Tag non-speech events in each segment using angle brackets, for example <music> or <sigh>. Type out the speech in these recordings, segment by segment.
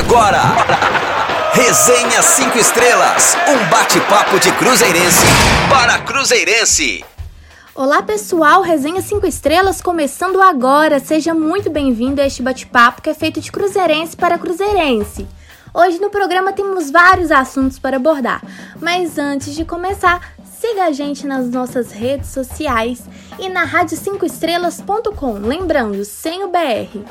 Agora, Resenha 5 Estrelas, um bate-papo de Cruzeirense para Cruzeirense. Olá pessoal, Resenha 5 Estrelas começando agora. Seja muito bem-vindo a este bate-papo que é feito de Cruzeirense para Cruzeirense. Hoje no programa temos vários assuntos para abordar, mas antes de começar, siga a gente nas nossas redes sociais e na rádio5estrelas.com, lembrando, sem o BR.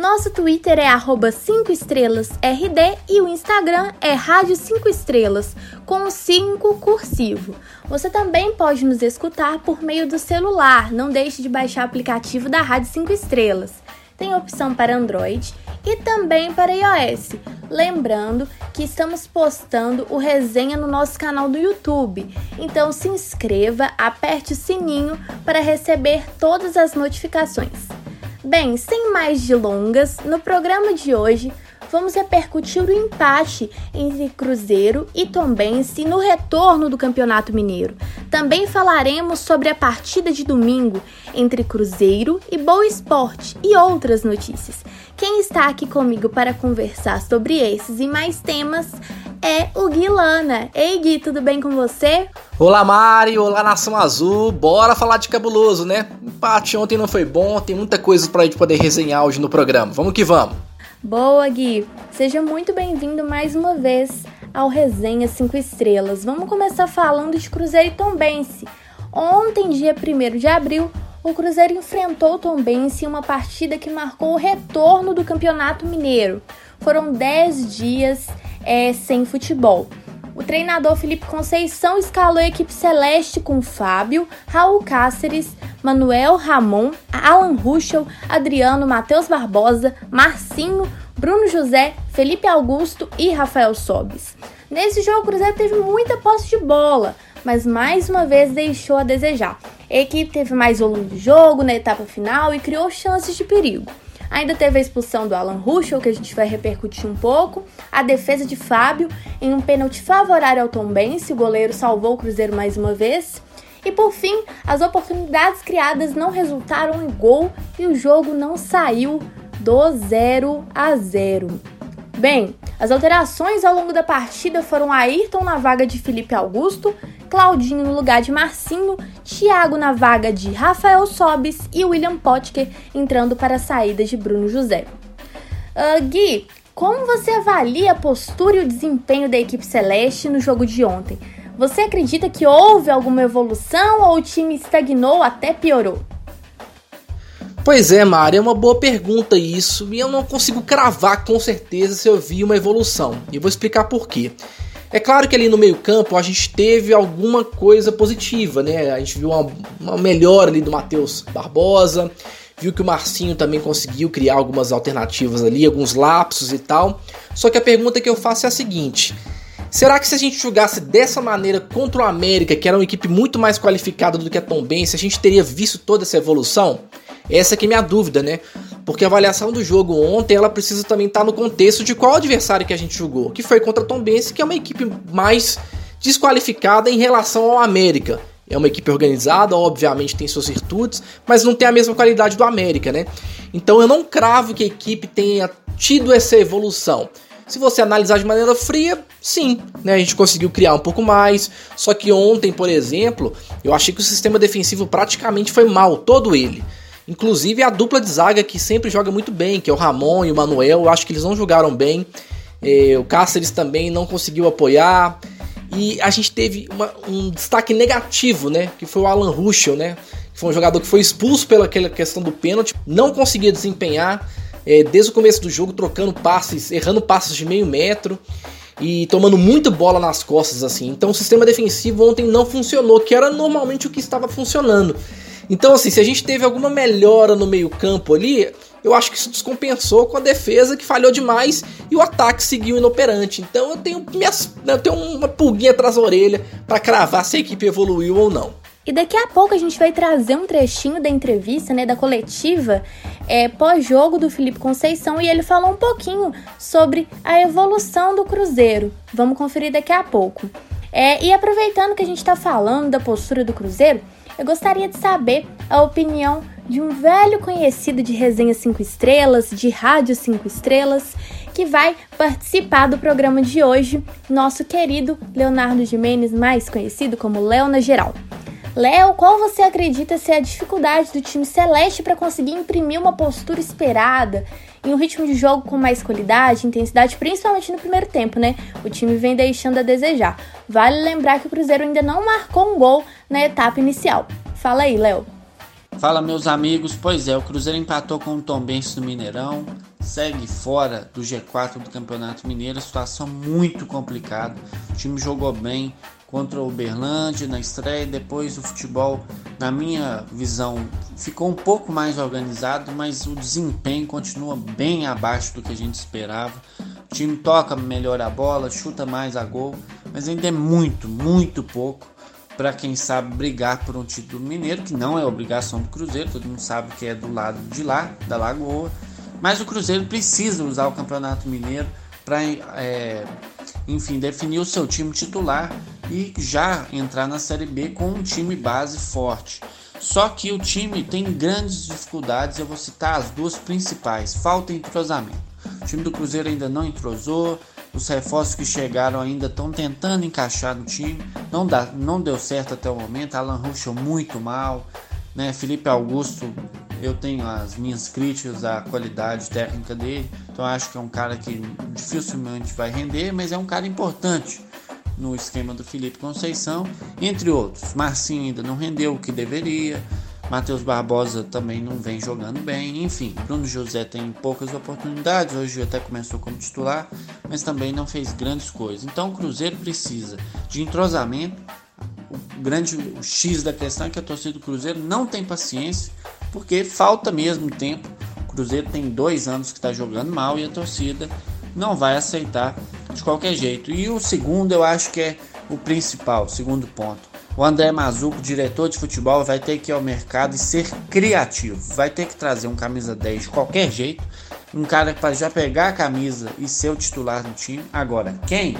Nosso Twitter é arroba 5estrelasRD e o Instagram é Rádio 5 Estrelas, com 5 cursivo. Você também pode nos escutar por meio do celular, não deixe de baixar o aplicativo da Rádio 5 Estrelas. Tem opção para Android e também para iOS. Lembrando que estamos postando o resenha no nosso canal do YouTube. Então se inscreva, aperte o sininho para receber todas as notificações. Bem, sem mais delongas, no programa de hoje vamos repercutir o empate entre Cruzeiro e Tombense no retorno do Campeonato Mineiro. Também falaremos sobre a partida de domingo entre Cruzeiro e Boa Esporte e outras notícias. Quem está aqui comigo para conversar sobre esses e mais temas é o Gui Lana. Ei Gui, tudo bem com você? Olá Mari, olá Nação Azul, bora falar de cabuloso, né? Empate ontem não foi bom, tem muita coisa pra gente poder resenhar hoje no programa. Vamos que vamos! Boa, Gui! Seja muito bem-vindo mais uma vez ao Resenha 5 Estrelas. Vamos começar falando de Cruzeiro e Tombense. Ontem, dia 1 de abril, o Cruzeiro enfrentou o Tombense em uma partida que marcou o retorno do Campeonato Mineiro. Foram 10 dias é, sem futebol. O treinador Felipe Conceição escalou a equipe celeste com Fábio, Raul Cáceres, Manuel Ramon, Alan Ruschel, Adriano, Matheus Barbosa, Marcinho, Bruno José, Felipe Augusto e Rafael Sobis. Nesse jogo, o Cruzeiro teve muita posse de bola, mas mais uma vez deixou a desejar. A equipe teve mais volume de jogo na etapa final e criou chances de perigo. Ainda teve a expulsão do Alan Ruschel, que a gente vai repercutir um pouco, a defesa de Fábio em um pênalti favorável ao Tom Bense, o goleiro salvou o Cruzeiro mais uma vez. E por fim, as oportunidades criadas não resultaram em gol e o jogo não saiu do 0 a 0. Bem, as alterações ao longo da partida foram Ayrton na vaga de Felipe Augusto, Claudinho no lugar de Marcinho, Thiago na vaga de Rafael Sobis e William Potker entrando para a saída de Bruno José. Uh, Gui, como você avalia a postura e o desempenho da equipe celeste no jogo de ontem? Você acredita que houve alguma evolução ou o time estagnou até piorou? Pois é, Mari, é uma boa pergunta isso, e eu não consigo cravar com certeza se eu vi uma evolução. E vou explicar por quê. É claro que ali no meio-campo a gente teve alguma coisa positiva, né? A gente viu uma, uma melhora ali do Matheus Barbosa, viu que o Marcinho também conseguiu criar algumas alternativas ali, alguns lapsos e tal. Só que a pergunta que eu faço é a seguinte: será que se a gente jogasse dessa maneira contra o América, que era uma equipe muito mais qualificada do que a Tom Benz, a gente teria visto toda essa evolução? Essa que é minha dúvida, né? Porque a avaliação do jogo ontem, ela precisa também estar no contexto de qual adversário que a gente jogou, que foi contra a Tom Benz, que é uma equipe mais desqualificada em relação ao América. É uma equipe organizada, obviamente tem suas virtudes, mas não tem a mesma qualidade do América, né? Então eu não cravo que a equipe tenha tido essa evolução. Se você analisar de maneira fria, sim, né? A gente conseguiu criar um pouco mais. Só que ontem, por exemplo, eu achei que o sistema defensivo praticamente foi mal, todo ele. Inclusive a dupla de zaga que sempre joga muito bem, que é o Ramon e o Manuel, eu acho que eles não jogaram bem. É, o Cáceres também não conseguiu apoiar. E a gente teve uma, um destaque negativo, né? Que foi o Alan Ruschel, né? Que foi um jogador que foi expulso pela questão do pênalti, não conseguia desempenhar é, desde o começo do jogo, trocando passes, errando passes de meio metro e tomando muita bola nas costas, assim. Então o sistema defensivo ontem não funcionou, que era normalmente o que estava funcionando. Então, assim, se a gente teve alguma melhora no meio-campo ali, eu acho que isso descompensou com a defesa que falhou demais e o ataque seguiu inoperante. Então eu tenho, minhas, eu tenho uma pulguinha atrás da orelha para cravar se a equipe evoluiu ou não. E daqui a pouco a gente vai trazer um trechinho da entrevista, né, da coletiva é, pós-jogo do Felipe Conceição e ele falou um pouquinho sobre a evolução do Cruzeiro. Vamos conferir daqui a pouco. É, e aproveitando que a gente está falando da postura do Cruzeiro, Eu gostaria de saber a opinião de um velho conhecido de resenha 5 estrelas, de rádio 5 estrelas, que vai participar do programa de hoje, nosso querido Leonardo Jimenez, mais conhecido como Léo na Geral. Léo, qual você acredita ser a dificuldade do time celeste para conseguir imprimir uma postura esperada em um ritmo de jogo com mais qualidade, intensidade, principalmente no primeiro tempo, né? O time vem deixando a desejar. Vale lembrar que o Cruzeiro ainda não marcou um gol na etapa inicial. Fala aí, Léo. Fala, meus amigos. Pois é, o Cruzeiro empatou com o Tombense no Mineirão, segue fora do G4 do Campeonato Mineiro, situação muito complicada. O time jogou bem, contra o Uberlândia na estreia. Depois o futebol, na minha visão, ficou um pouco mais organizado, mas o desempenho continua bem abaixo do que a gente esperava. O time toca melhor a bola, chuta mais a gol, mas ainda é muito, muito pouco para quem sabe brigar por um título mineiro, que não é obrigação do Cruzeiro, todo mundo sabe que é do lado de lá, da Lagoa. Mas o Cruzeiro precisa usar o Campeonato Mineiro para, é, enfim, definir o seu time titular e já entrar na Série B com um time base forte. Só que o time tem grandes dificuldades, eu vou citar as duas principais: falta entrosamento. O time do Cruzeiro ainda não entrosou, os reforços que chegaram ainda estão tentando encaixar no time, não, dá, não deu certo até o momento. Alan Ruschel muito mal, né? Felipe Augusto, eu tenho as minhas críticas à qualidade técnica dele, então acho que é um cara que dificilmente vai render, mas é um cara importante no esquema do Felipe Conceição, entre outros. Marcinho ainda não rendeu o que deveria, Matheus Barbosa também não vem jogando bem, enfim, Bruno José tem poucas oportunidades, hoje até começou como titular, mas também não fez grandes coisas. Então o Cruzeiro precisa de entrosamento. O grande o X da questão é que a torcida do Cruzeiro não tem paciência, porque falta mesmo tempo. O Cruzeiro tem dois anos que está jogando mal e a torcida não vai aceitar de qualquer jeito. E o segundo, eu acho que é o principal, segundo ponto. O André Mazuco, diretor de futebol, vai ter que ir ao mercado e ser criativo. Vai ter que trazer um camisa 10 de qualquer jeito. Um cara para já pegar a camisa e ser o titular do time. Agora, quem?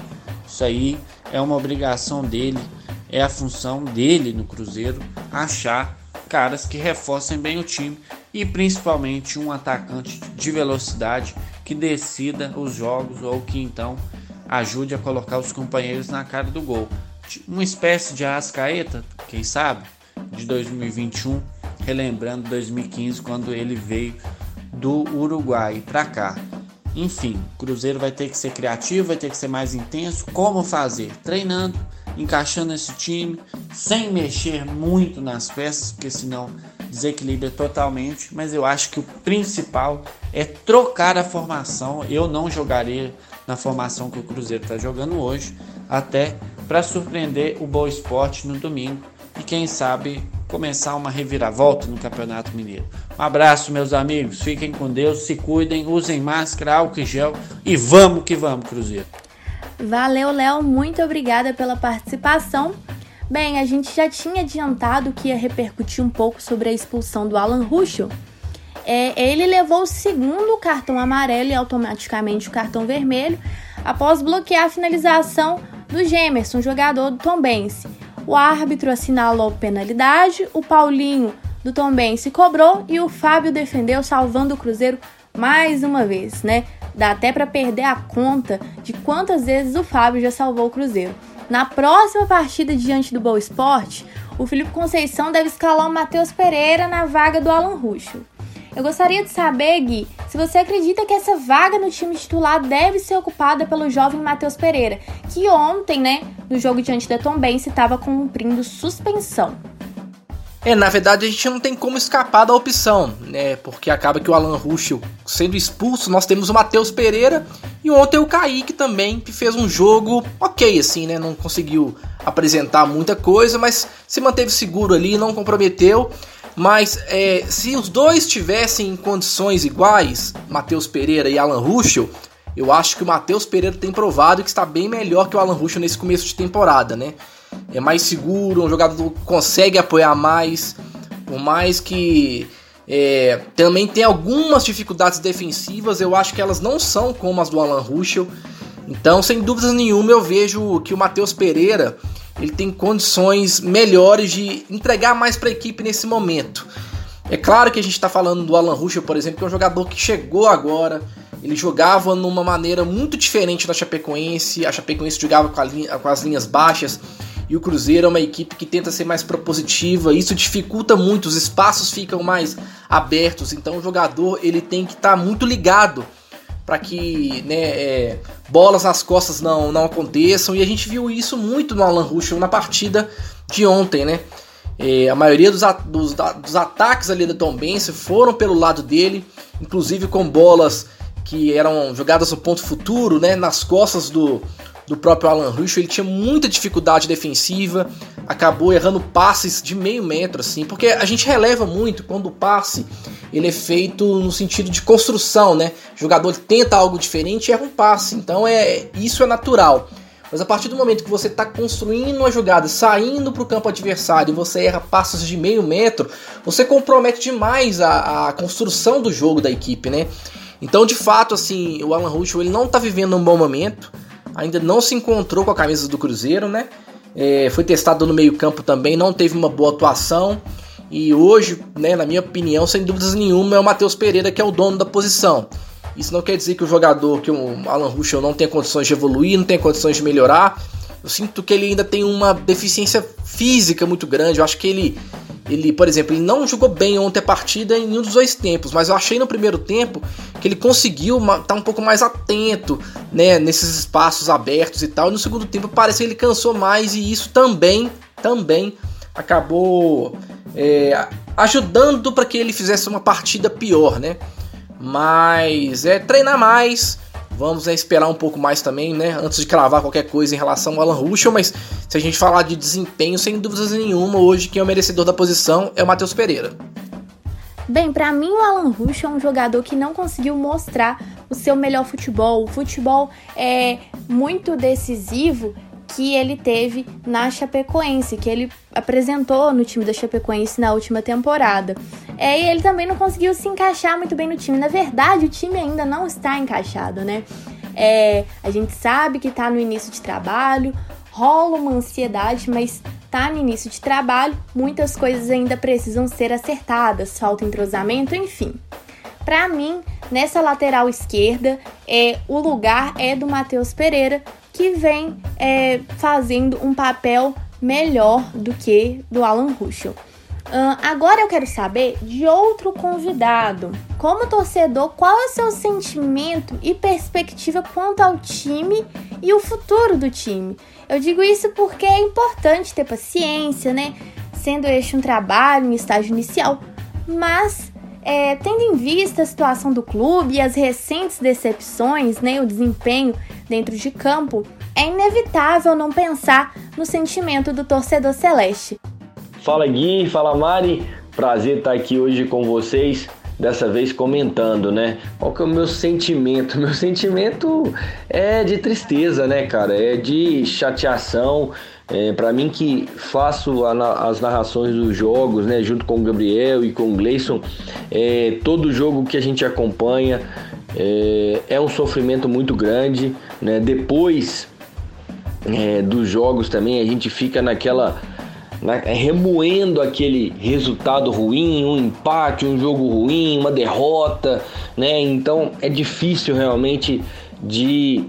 Isso aí é uma obrigação dele, é a função dele no Cruzeiro achar caras que reforcem bem o time e principalmente um atacante de velocidade que decida os jogos ou que então ajude a colocar os companheiros na cara do gol. Uma espécie de Arrascaeta, quem sabe, de 2021, relembrando 2015 quando ele veio do Uruguai para cá. Enfim, Cruzeiro vai ter que ser criativo, vai ter que ser mais intenso. Como fazer? Treinando, encaixando esse time, sem mexer muito nas peças, porque senão desequilibra totalmente. Mas eu acho que o principal é trocar a formação. Eu não jogaria na formação que o Cruzeiro está jogando hoje, até para surpreender o Boa Esporte no domingo e quem sabe começar uma reviravolta no Campeonato Mineiro. Um abraço, meus amigos. Fiquem com Deus, se cuidem, usem máscara, álcool e gel e vamos que vamos, Cruzeiro. Valeu, Léo. Muito obrigada pela participação. Bem, a gente já tinha adiantado que ia repercutir um pouco sobre a expulsão do Alan Ruschel. É, ele levou o segundo cartão amarelo e automaticamente o cartão vermelho após bloquear a finalização do Gemerson, jogador do Tombense. O árbitro assinalou penalidade, o Paulinho do Tombense cobrou e o Fábio defendeu, salvando o Cruzeiro mais uma vez, né? Dá até para perder a conta de quantas vezes o Fábio já salvou o Cruzeiro. Na próxima partida diante do Boa Esporte, o Felipe Conceição deve escalar o Matheus Pereira na vaga do Alan Ruschel. Eu gostaria de saber, Gui, se você acredita que essa vaga no time titular deve ser ocupada pelo jovem Matheus Pereira, que ontem, né, no jogo diante da Tombense, estava cumprindo suspensão. É, na verdade a gente não tem como escapar da opção, né? Porque acaba que o Alan Ruschel sendo expulso, nós temos o Matheus Pereira e ontem o Kaique também, que fez um jogo ok, assim, né? Não conseguiu apresentar muita coisa, mas se manteve seguro ali, não comprometeu. Mas é, se os dois tivessem em condições iguais, Matheus Pereira e Alan Ruschel, eu acho que o Matheus Pereira tem provado que está bem melhor que o Alan Ruschel nesse começo de temporada, né? É mais seguro, um jogador que consegue apoiar mais, por mais que é, também tem algumas dificuldades defensivas, eu acho que elas não são como as do Alan Ruschel. Então, sem dúvidas nenhuma, eu vejo que o Matheus Pereira ele tem condições melhores de entregar mais para a equipe nesse momento. É claro que a gente está falando do Alan Ruschel, por exemplo, que é um jogador que chegou agora, ele jogava numa maneira muito diferente da Chapecoense, a Chapecoense jogava com, linha, com as linhas baixas, e o Cruzeiro é uma equipe que tenta ser mais propositiva, isso dificulta muito, os espaços ficam mais abertos, então o jogador ele tem que estar tá muito ligado para que né, é, bolas nas costas não, não aconteçam, e a gente viu isso muito no Alan Ruschel na partida de ontem, né? É, a maioria dos, dos, dos, ataques ali da Tom Bense foram pelo lado dele, inclusive com bolas que eram jogadas no ponto futuro, né, nas costas do, do próprio Alan Ruschel, ele tinha muita dificuldade defensiva, acabou errando passes de meio metro, assim, porque a gente releva muito quando o passe ele é feito no sentido de construção, né? O jogador tenta algo diferente e erra um passe, então é isso é natural. Mas a partir do momento que você está construindo uma jogada, saindo para o campo adversário e você erra passos de meio metro, você compromete demais a, a construção do jogo da equipe, né? Então, de fato, assim, o Alan Ruschel ele não está vivendo um bom momento ainda não se encontrou com a camisa do Cruzeiro, né? É, foi testado no meio-campo também, não teve uma boa atuação. E hoje, né, na minha opinião, sem dúvidas nenhuma, é o Matheus Pereira que é o dono da posição. Isso não quer dizer que o jogador, que o Alan Ruschel não tem condições de evoluir, não tem condições de melhorar. Eu sinto que ele ainda tem uma deficiência física muito grande. Eu acho que ele ele, por exemplo, ele não jogou bem ontem a partida em nenhum dos dois tempos, mas eu achei no primeiro tempo que ele conseguiu estar tá um pouco mais atento, né, nesses espaços abertos e tal. E no segundo tempo parece que ele cansou mais e isso também, também acabou é, ajudando para que ele fizesse uma partida pior, né? Mas é treinar mais, Vamos né, esperar um pouco mais também, né? Antes de cravar qualquer coisa em relação ao Alan Ruschel, mas se a gente falar de desempenho, sem dúvidas nenhuma, hoje quem é o merecedor da posição é o Matheus Pereira. Bem, para mim o Alan Ruschel é um jogador que não conseguiu mostrar o seu melhor futebol. O futebol é muito decisivo que ele teve na Chapecoense, que ele apresentou no time da Chapecoense na última temporada. É, e ele também não conseguiu se encaixar muito bem no time. Na verdade, o time ainda não está encaixado, né? É, a gente sabe que está no início de trabalho, rola uma ansiedade, mas tá no início de trabalho, muitas coisas ainda precisam ser acertadas, falta entrosamento, enfim. Para mim, nessa lateral esquerda, é o lugar é do Matheus Pereira, que vem é, fazendo um papel melhor do que do Alan Ruschel. Uh, agora eu quero saber de outro convidado. Como torcedor, qual é o seu sentimento e perspectiva quanto ao time e o futuro do time? Eu digo isso porque é importante ter paciência, né? Sendo este um trabalho, um estágio inicial, mas é, tendo em vista a situação do clube e as recentes decepções, né, o desempenho dentro de campo, é inevitável não pensar no sentimento do torcedor celeste. Fala Gui, fala Mari, prazer estar aqui hoje com vocês, dessa vez comentando, né? Qual que é o meu sentimento? <laughs> Meu sentimento é de tristeza, né, cara? É de chateação. É, para mim que faço a, as narrações dos jogos, né, junto com o Gabriel e com o Gleison, é, todo jogo que a gente acompanha é, é um sofrimento muito grande, né? Depois é, dos jogos também a gente fica naquela na, remoendo aquele resultado ruim, um empate, um jogo ruim, uma derrota, né? Então é difícil realmente de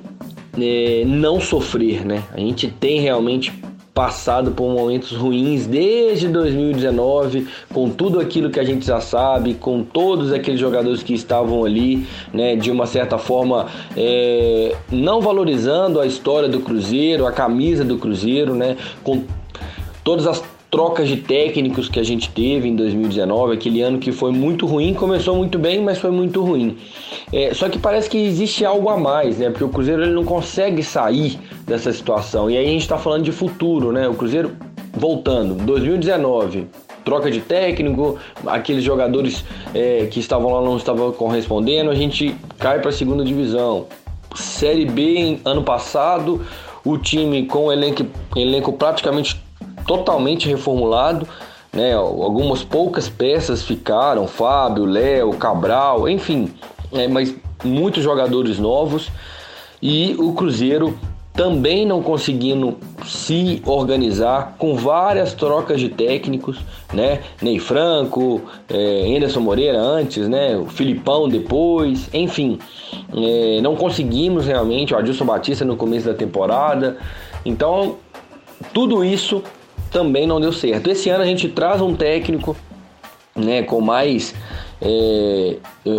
é, não sofrer, né? A gente tem realmente passado por momentos ruins desde 2019, com tudo aquilo que a gente já sabe, com todos aqueles jogadores que estavam ali, né, de uma certa forma, é, não valorizando a história do Cruzeiro, a camisa do Cruzeiro, né, com todas as trocas de técnicos que a gente teve em 2019, aquele ano que foi muito ruim, começou muito bem, mas foi muito ruim. É, só que parece que existe algo a mais, né? Porque o Cruzeiro ele não consegue sair dessa situação. E aí a gente está falando de futuro, né? O Cruzeiro voltando, 2019, troca de técnico, aqueles jogadores é, que estavam lá não estavam correspondendo, a gente cai para a segunda divisão. Série B ano passado, o time com elenco, elenco praticamente totalmente reformulado. Né? Algumas poucas peças ficaram, Fábio, Léo, Cabral, enfim, é, mas muitos jogadores novos. E o Cruzeiro também não conseguindo se organizar com várias trocas de técnicos, né? Ney Franco, é, Anderson Moreira antes, né? O Filipão depois, enfim, é, não conseguimos realmente o Adilson Batista no começo da temporada. Então, tudo isso também não deu certo. Esse ano a gente traz um técnico, né? Com mais é,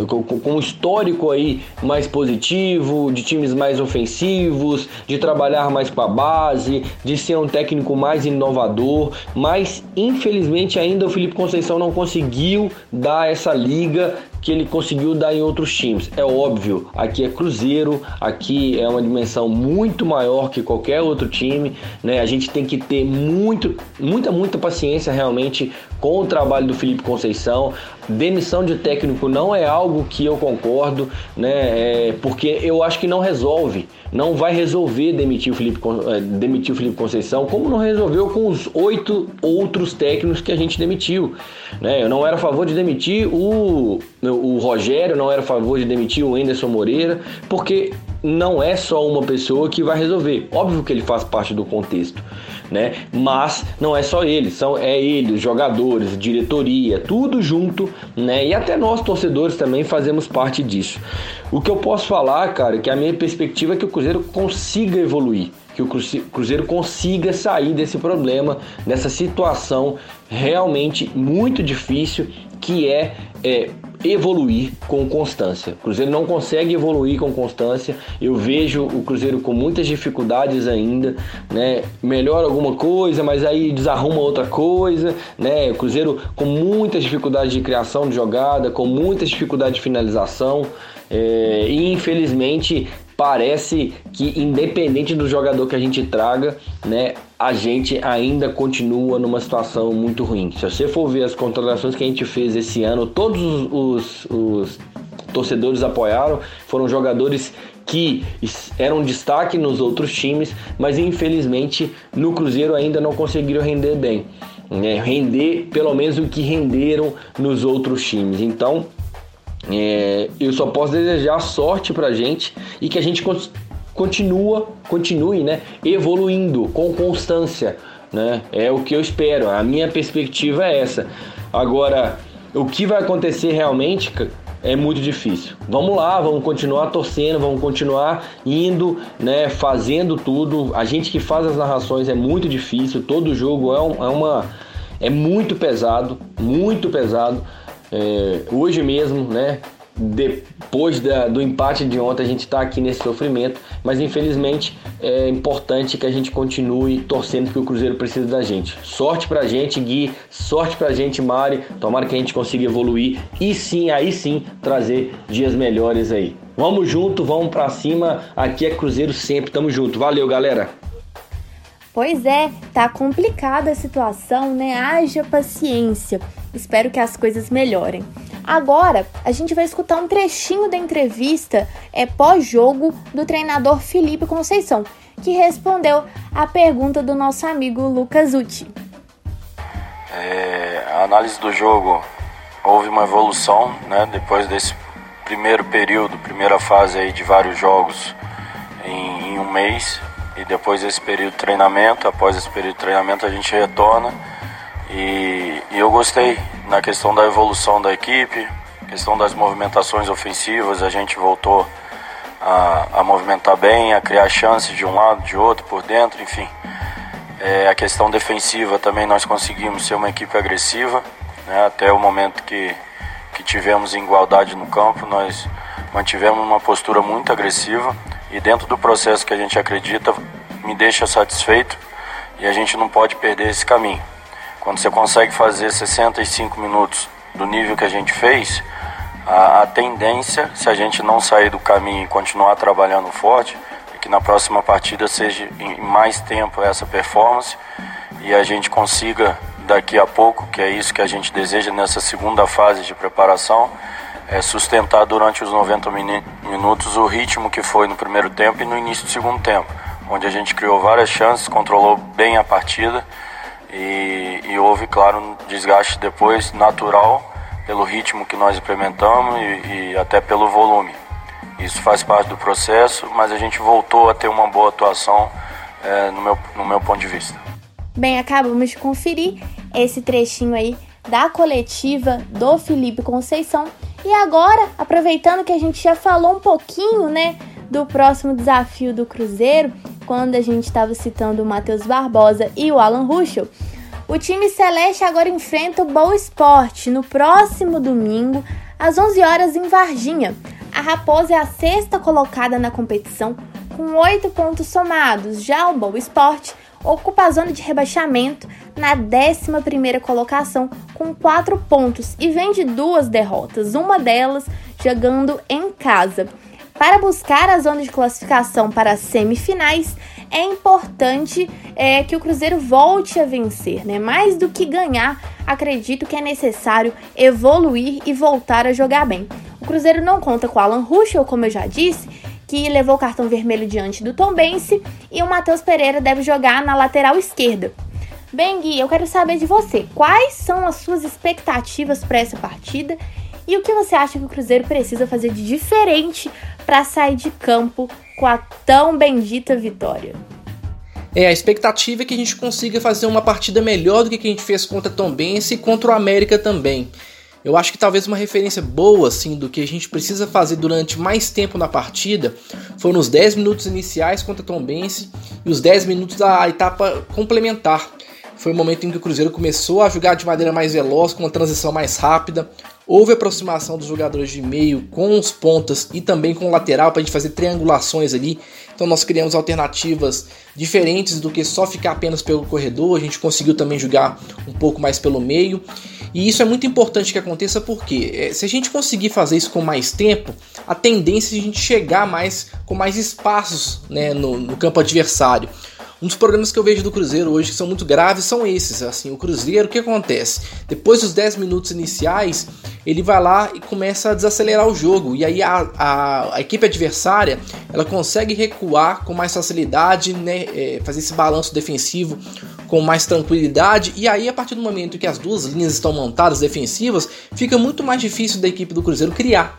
com, com um histórico aí mais positivo, de times mais ofensivos, de trabalhar mais com a base, de ser um técnico mais inovador, mas infelizmente ainda o Felipe Conceição não conseguiu dar essa liga que ele conseguiu dar em outros times. É óbvio, aqui é Cruzeiro, aqui é uma dimensão muito maior que qualquer outro time, né? A gente tem que ter muito, muita, muita paciência realmente com o trabalho do Felipe Conceição. Demissão de técnico não é algo que eu concordo, né? É porque eu acho que não resolve, não vai resolver demitir o Felipe, é, demitir o Felipe Conceição, como não resolveu com os oito outros técnicos que a gente demitiu, né? Eu não era a favor de demitir o o Rogério, não era a favor de demitir o Anderson Moreira, porque não é só uma pessoa que vai resolver. Óbvio que ele faz parte do contexto, né? Mas não é só ele, são é ele, os jogadores, diretoria, tudo junto, né? E até nós torcedores também fazemos parte disso. O que eu posso falar, cara, é que a minha perspectiva é que o Cruzeiro consiga evoluir, que o Cruzeiro consiga sair desse problema, dessa situação realmente muito difícil que é, é evoluir com constância. O Cruzeiro não consegue evoluir com constância. Eu vejo o Cruzeiro com muitas dificuldades ainda, né? Melhora alguma coisa, mas aí desarruma outra coisa, né? O Cruzeiro com muitas dificuldades de criação de jogada, com muitas dificuldades de finalização. É, e infelizmente parece que independente do jogador que a gente traga, né, a gente ainda continua numa situação muito ruim. Se você for ver as contratações que a gente fez esse ano, todos os, os torcedores apoiaram, foram jogadores que eram destaque nos outros times, mas infelizmente no Cruzeiro ainda não conseguiram render bem. Né? Render pelo menos o que renderam nos outros times. Então é, eu só posso desejar sorte pra gente e que a gente continua, continue né, evoluindo com constância. Né? É o que eu espero. A minha perspectiva é essa. Agora, o que vai acontecer realmente é muito difícil. Vamos lá, vamos continuar torcendo, vamos continuar indo, né, fazendo tudo. A gente que faz as narrações é muito difícil. Todo jogo é, um, é uma é muito pesado, muito pesado. É, hoje mesmo, né? Depois da, do empate de ontem, a gente está aqui nesse sofrimento, mas infelizmente é importante que a gente continue torcendo que o Cruzeiro precisa da gente. Sorte pra gente, Gui, sorte pra gente, Mari. Tomara que a gente consiga evoluir e sim, aí sim, trazer dias melhores aí. Vamos junto, vamos pra cima. Aqui é Cruzeiro sempre, tamo junto. Valeu, galera! Pois é, tá complicada a situação, né? Haja paciência. Espero que as coisas melhorem. Agora, a gente vai escutar um trechinho da entrevista é, pós-jogo do treinador Felipe Conceição, que respondeu a pergunta do nosso amigo Lucas Uti. É, a análise do jogo houve uma evolução, né? Depois desse primeiro período, primeira fase aí de vários jogos em, em um mês, e depois desse período de treinamento, após esse período de treinamento a gente retorna. E, e eu gostei na questão da evolução da equipe, questão das movimentações ofensivas, a gente voltou a, a movimentar bem, a criar chances de um lado, de outro, por dentro, enfim. É, a questão defensiva também nós conseguimos ser uma equipe agressiva, né, até o momento que, que tivemos igualdade no campo, nós mantivemos uma postura muito agressiva e dentro do processo que a gente acredita me deixa satisfeito e a gente não pode perder esse caminho. Quando você consegue fazer 65 minutos do nível que a gente fez, a, a tendência, se a gente não sair do caminho e continuar trabalhando forte, é que na próxima partida seja em mais tempo essa performance e a gente consiga daqui a pouco, que é isso que a gente deseja nessa segunda fase de preparação, é, sustentar durante os 90 minutos o ritmo que foi no primeiro tempo e no início do segundo tempo, onde a gente criou várias chances, controlou bem a partida e, e houve, claro, um desgaste depois natural pelo ritmo que nós implementamos e, e até pelo volume. Isso faz parte do processo, mas a gente voltou a ter uma boa atuação é, no, meu, no meu ponto de vista. Bem, acabamos de conferir esse trechinho aí da coletiva do Felipe Conceição. E agora, aproveitando que a gente já falou um pouquinho, né, do próximo desafio do Cruzeiro, quando a gente estava citando o Matheus Barbosa e o Alan Ruschel, o time celeste agora enfrenta o Boa Esporte no próximo domingo, às 11 horas em Varginha. A Raposa é a sexta colocada na competição, com oito pontos somados. Já o Boa Esporte ocupa a zona de rebaixamento na 11 colocação com 4 pontos e vem de duas derrotas, uma delas jogando em casa. Para buscar a zona de classificação para as semifinais, é importante é, que o Cruzeiro volte a vencer, né? Mais do que ganhar, acredito que é necessário evoluir e voltar a jogar bem. O Cruzeiro não conta com Alan Ruschel, como eu já disse, que levou o cartão vermelho diante do Tom Bense, e o Matheus Pereira deve jogar na lateral esquerda. Bem, Gui, eu quero saber de você, quais são as suas expectativas para essa partida e o que você acha que o Cruzeiro precisa fazer de diferente para sair de campo com a tão bendita vitória? É, a expectativa é que a gente consiga fazer uma partida melhor do que a gente fez contra Tom Bense e contra o América também. Eu acho que talvez uma referência boa assim do que a gente precisa fazer durante mais tempo na partida foram os 10 minutos iniciais contra Tom Bense e os 10 minutos da etapa complementar. Foi o momento em que o Cruzeiro começou a jogar de maneira mais veloz, com uma transição mais rápida. Houve aproximação dos jogadores de meio com os pontas e também com o lateral para a gente fazer triangulações ali. Então nós criamos alternativas diferentes do que só ficar apenas pelo corredor. A gente conseguiu também jogar um pouco mais pelo meio. E isso é muito importante que aconteça porque é, se a gente conseguir fazer isso com mais tempo, a tendência é a gente chegar mais com mais espaços né, no, no campo adversário. Um dos problemas que eu vejo do Cruzeiro hoje que são muito graves são esses. Assim, o Cruzeiro, o que acontece? Depois dos 10 minutos iniciais, ele vai lá e começa a desacelerar o jogo. E aí a, a, a equipe adversária ela consegue recuar com mais facilidade, né, é, fazer esse balanço defensivo com mais tranquilidade. E aí, a partir do momento que as duas linhas estão montadas defensivas, fica muito mais difícil da equipe do Cruzeiro criar.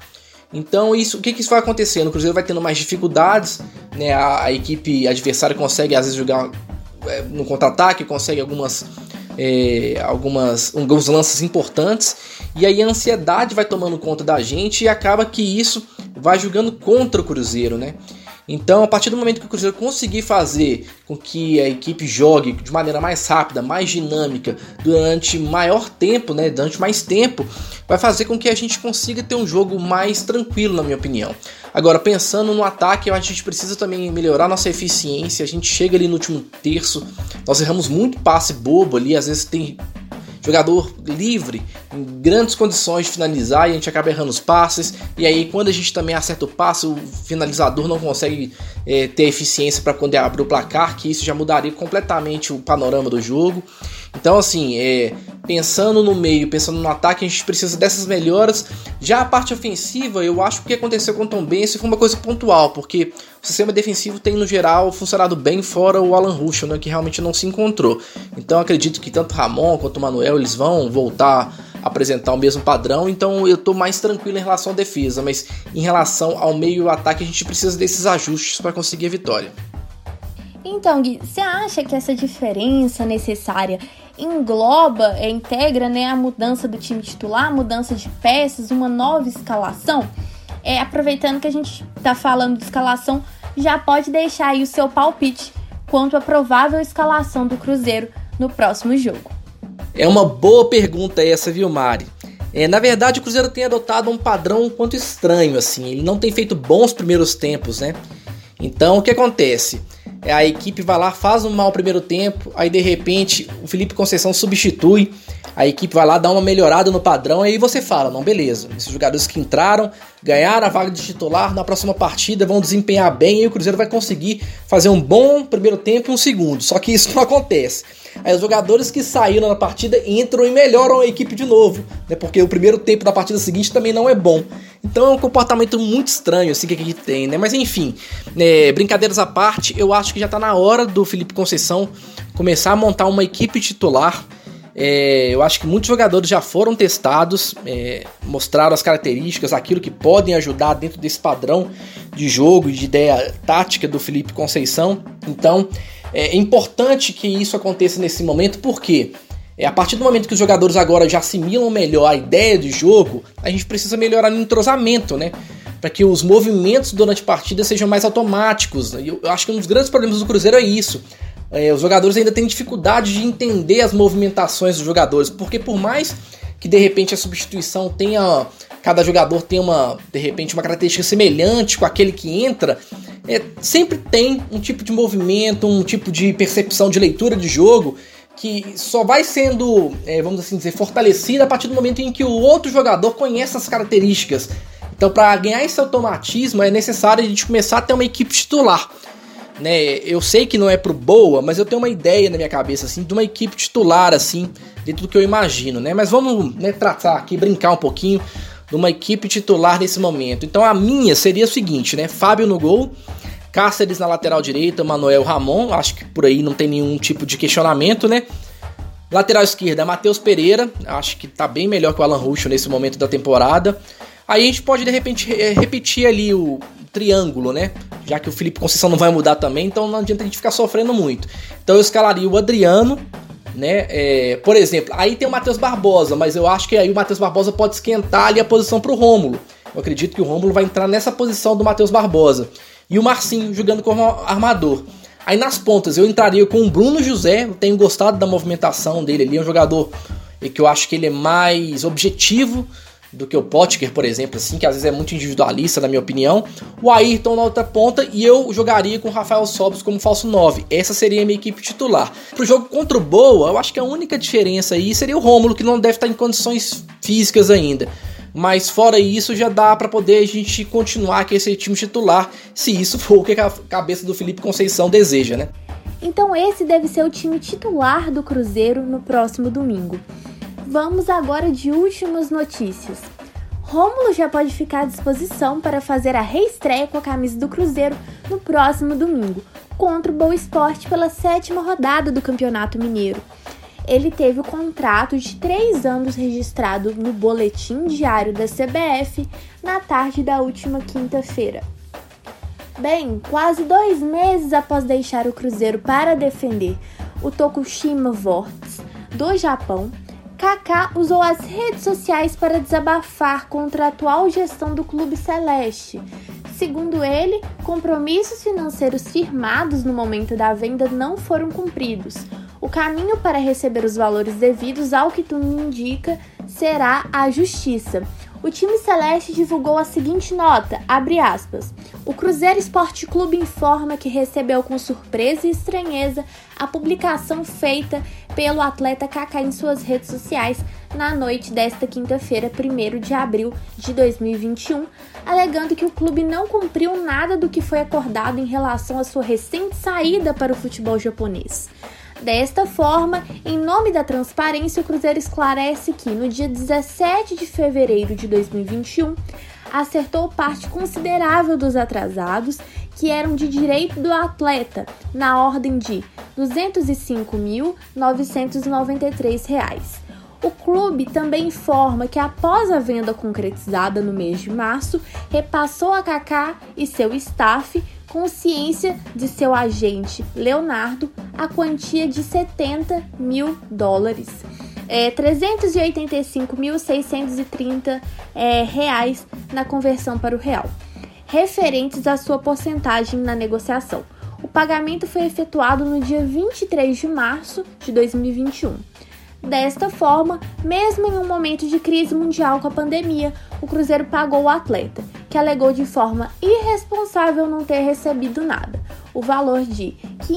Então, isso, o que, que isso vai acontecendo? O Cruzeiro vai tendo mais dificuldades, né? A, a equipe adversária consegue às vezes jogar é, no contra-ataque, consegue algumas, é, algumas alguns lances importantes, e aí a ansiedade vai tomando conta da gente e acaba que isso vai jogando contra o Cruzeiro, né? Então, a partir do momento que o Cruzeiro conseguir fazer com que a equipe jogue de maneira mais rápida, mais dinâmica, durante maior tempo, né, durante mais tempo, vai fazer com que a gente consiga ter um jogo mais tranquilo, na minha opinião. Agora, pensando no ataque, a gente precisa também melhorar nossa eficiência. A gente chega ali no último terço, nós erramos muito passe bobo ali, às vezes tem jogador livre, em grandes condições de finalizar e a gente acaba errando os passes. E aí, quando a gente também acerta o passe, o finalizador não consegue é, ter eficiência para quando abre o placar, que isso já mudaria completamente o panorama do jogo. Então, assim, é, pensando no meio, pensando no ataque, a gente precisa dessas melhoras. Já a parte ofensiva, eu acho que o que aconteceu com o Tom Benz foi uma coisa pontual, porque o sistema defensivo tem, no geral, funcionado bem fora o Alan Ruschel, né, que realmente não se encontrou. Então, acredito que tanto Ramon quanto o Manuel eles vão voltar apresentar o mesmo padrão, então eu estou mais tranquilo em relação à defesa, mas em relação ao meio e ataque, a gente precisa desses ajustes para conseguir a vitória. Então, Gui, você acha que essa diferença necessária engloba, é, integra né, a mudança do time titular, mudança de peças, uma nova escalação? É, aproveitando que a gente está falando de escalação, já pode deixar aí o seu palpite quanto à provável escalação do Cruzeiro no próximo jogo. É uma boa pergunta essa, viu, Mari? É, na verdade, o Cruzeiro tem adotado um padrão um quanto estranho, assim. Ele não tem feito bons primeiros tempos, né? Então, o que acontece? É, a equipe vai lá, faz um mau primeiro tempo, aí de repente o Felipe Conceição substitui, a equipe vai lá, dá uma melhorada no padrão, aí você fala, não, beleza, esses jogadores que entraram, ganharam a vaga de titular, na próxima partida vão desempenhar bem e o Cruzeiro vai conseguir fazer um bom primeiro tempo e um segundo, só que isso <laughs> não acontece. Aí os jogadores que saíram na partida entram e melhoram a equipe de novo, né? Porque o primeiro tempo da partida seguinte também não é bom. Então é um comportamento muito estranho assim que a gente tem, né? Mas enfim, né, brincadeiras à parte, eu acho que já tá na hora do Felipe Conceição começar a montar uma equipe titular É, eu acho que muitos jogadores já foram testados, é, mostraram as características, aquilo que podem ajudar dentro desse padrão de jogo e de ideia tática do Felipe Conceição. Então é importante que isso aconteça nesse momento, porque é, a partir do momento que os jogadores agora já assimilam melhor a ideia de jogo, a gente precisa melhorar no entrosamento, né? Para que os movimentos durante a partida sejam mais automáticos. Eu acho que um dos grandes problemas do Cruzeiro é isso é, os jogadores ainda têm dificuldade de entender as movimentações dos jogadores, porque por mais que de repente a substituição tenha. Cada jogador tenha uma, de repente, uma característica semelhante com aquele que entra, é, sempre tem um tipo de movimento, um tipo de percepção de leitura de jogo que só vai sendo, é, vamos assim dizer, fortalecida a partir do momento em que o outro jogador conhece as características. Então, para ganhar esse automatismo, é necessário a gente começar a ter uma equipe titular né? Eu sei que não é pro boa, mas eu tenho uma ideia na minha cabeça assim de uma equipe titular assim, dentro do que eu imagino, né? Mas vamos, né, tratar aqui, brincar um pouquinho de uma equipe titular nesse momento. Então a minha seria o seguinte, né? Fábio no gol, Cáceres na lateral direita, Manuel Ramon, acho que por aí não tem nenhum tipo de questionamento, né? Lateral esquerda, Matheus Pereira, acho que tá bem melhor que o Alan Ruschel nesse momento da temporada. Aí a gente pode de repente repetir ali o triângulo, né? Já que o Felipe Conceição não vai mudar também, então não adianta a gente ficar sofrendo muito. Então eu escalaria o Adriano, né? É, por exemplo, aí tem o Matheus Barbosa, mas eu acho que aí o Matheus Barbosa pode esquentar ali a posição para o Rômulo. Eu acredito que o Rômulo vai entrar nessa posição do Matheus Barbosa. E o Marcinho jogando como armador. Aí nas pontas eu entraria com o Bruno José, eu tenho gostado da movimentação dele ali, é um jogador que eu acho que ele é mais objetivo do que o Potker, por exemplo, assim, que às vezes é muito individualista, na minha opinião. O Ayrton na outra ponta e eu jogaria com o Rafael Sobis como falso 9. Essa seria a minha equipe titular. Pro jogo contra o Boa, eu acho que a única diferença aí seria o Rômulo, que não deve estar em condições físicas ainda. Mas fora isso, já dá para poder a gente continuar com esse time titular, se isso for o que a cabeça do Felipe Conceição deseja, né? Então esse deve ser o time titular do Cruzeiro no próximo domingo. Vamos agora de últimas notícias. Rômulo já pode ficar à disposição para fazer a reestreia com a camisa do Cruzeiro no próximo domingo, contra o Boa Esporte pela sétima rodada do Campeonato Mineiro. Ele teve o contrato de três anos registrado no Boletim Diário da CBF na tarde da última quinta-feira. Bem, quase dois meses após deixar o Cruzeiro para defender o Tokushima Vortex do Japão, Kaká usou as redes sociais para desabafar contra a atual gestão do clube celeste. Segundo ele, compromissos financeiros firmados no momento da venda não foram cumpridos. O caminho para receber os valores devidos ao que tudo indica será a justiça. O time celeste divulgou a seguinte nota, aspas, O Cruzeiro Esporte Clube informa que recebeu com surpresa e estranheza a publicação feita pelo atleta Kaká em suas redes sociais na noite desta quinta-feira, 1 de abril de 2021, alegando que o clube não cumpriu nada do que foi acordado em relação à sua recente saída para o futebol japonês. Desta forma, em nome da transparência, o Cruzeiro esclarece que no dia 17 de fevereiro de 2021 acertou parte considerável dos atrasados que eram de direito do atleta, na ordem de R$ 205.993. O clube também informa que após a venda concretizada no mês de março, repassou a Kaká e seu staff consciência de seu agente Leonardo a quantia de 70 mil dólares. É, 385.630 é, reais na conversão para o real, referentes à sua porcentagem na negociação. O pagamento foi efetuado no dia 23 de março de 2021. Desta forma, mesmo em um momento de crise mundial com a pandemia, o Cruzeiro pagou o atleta, que alegou de forma irresponsável não ter recebido nada, o valor de R$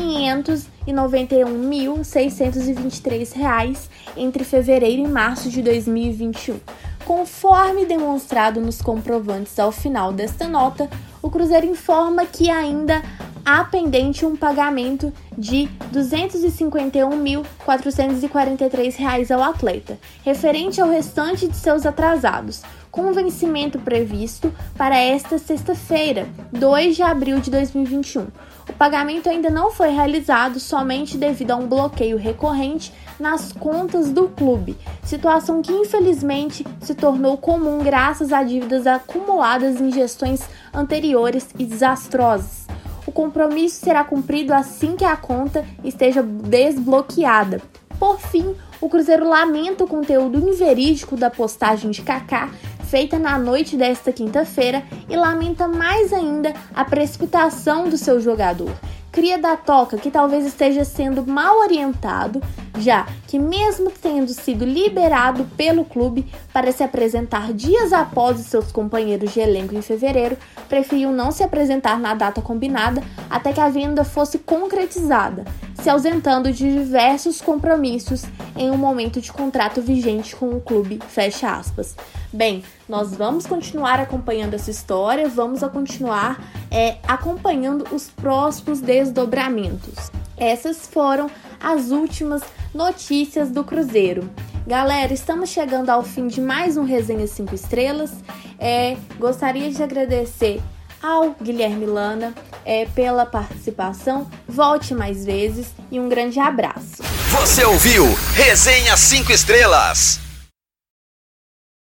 591.623 entre fevereiro e março de 2021. Conforme demonstrado nos comprovantes ao final desta nota, o Cruzeiro informa que ainda há pendente um pagamento de R$ 251.443 ao atleta, referente ao restante de seus atrasados, com vencimento previsto para esta sexta-feira, 2 de abril de 2021. O pagamento ainda não foi realizado somente devido a um bloqueio recorrente nas contas do clube, situação que infelizmente se tornou comum graças a dívidas acumuladas em gestões anteriores e desastrosas. O compromisso será cumprido assim que a conta esteja desbloqueada. Por fim, o Cruzeiro lamenta o conteúdo inverídico da postagem de Kaká feita na noite desta quinta-feira e lamenta mais ainda a precipitação do seu jogador. Cria da Toca que talvez esteja sendo mal orientado, já que, mesmo tendo sido liberado pelo clube para se apresentar dias após os seus companheiros de elenco em fevereiro, preferiu não se apresentar na data combinada até que a venda fosse concretizada, se ausentando de diversos compromissos em um momento de contrato vigente com o clube. Fecha aspas. Bem, nós vamos continuar acompanhando essa história, vamos continuar é, acompanhando os próximos desdobramentos. Essas foram as últimas notícias do Cruzeiro. Galera, estamos chegando ao fim de mais um Resenha 5 Estrelas. É, gostaria de agradecer ao Guilherme Lana é, pela participação. Volte mais vezes e um grande abraço. Você ouviu Resenha 5 Estrelas.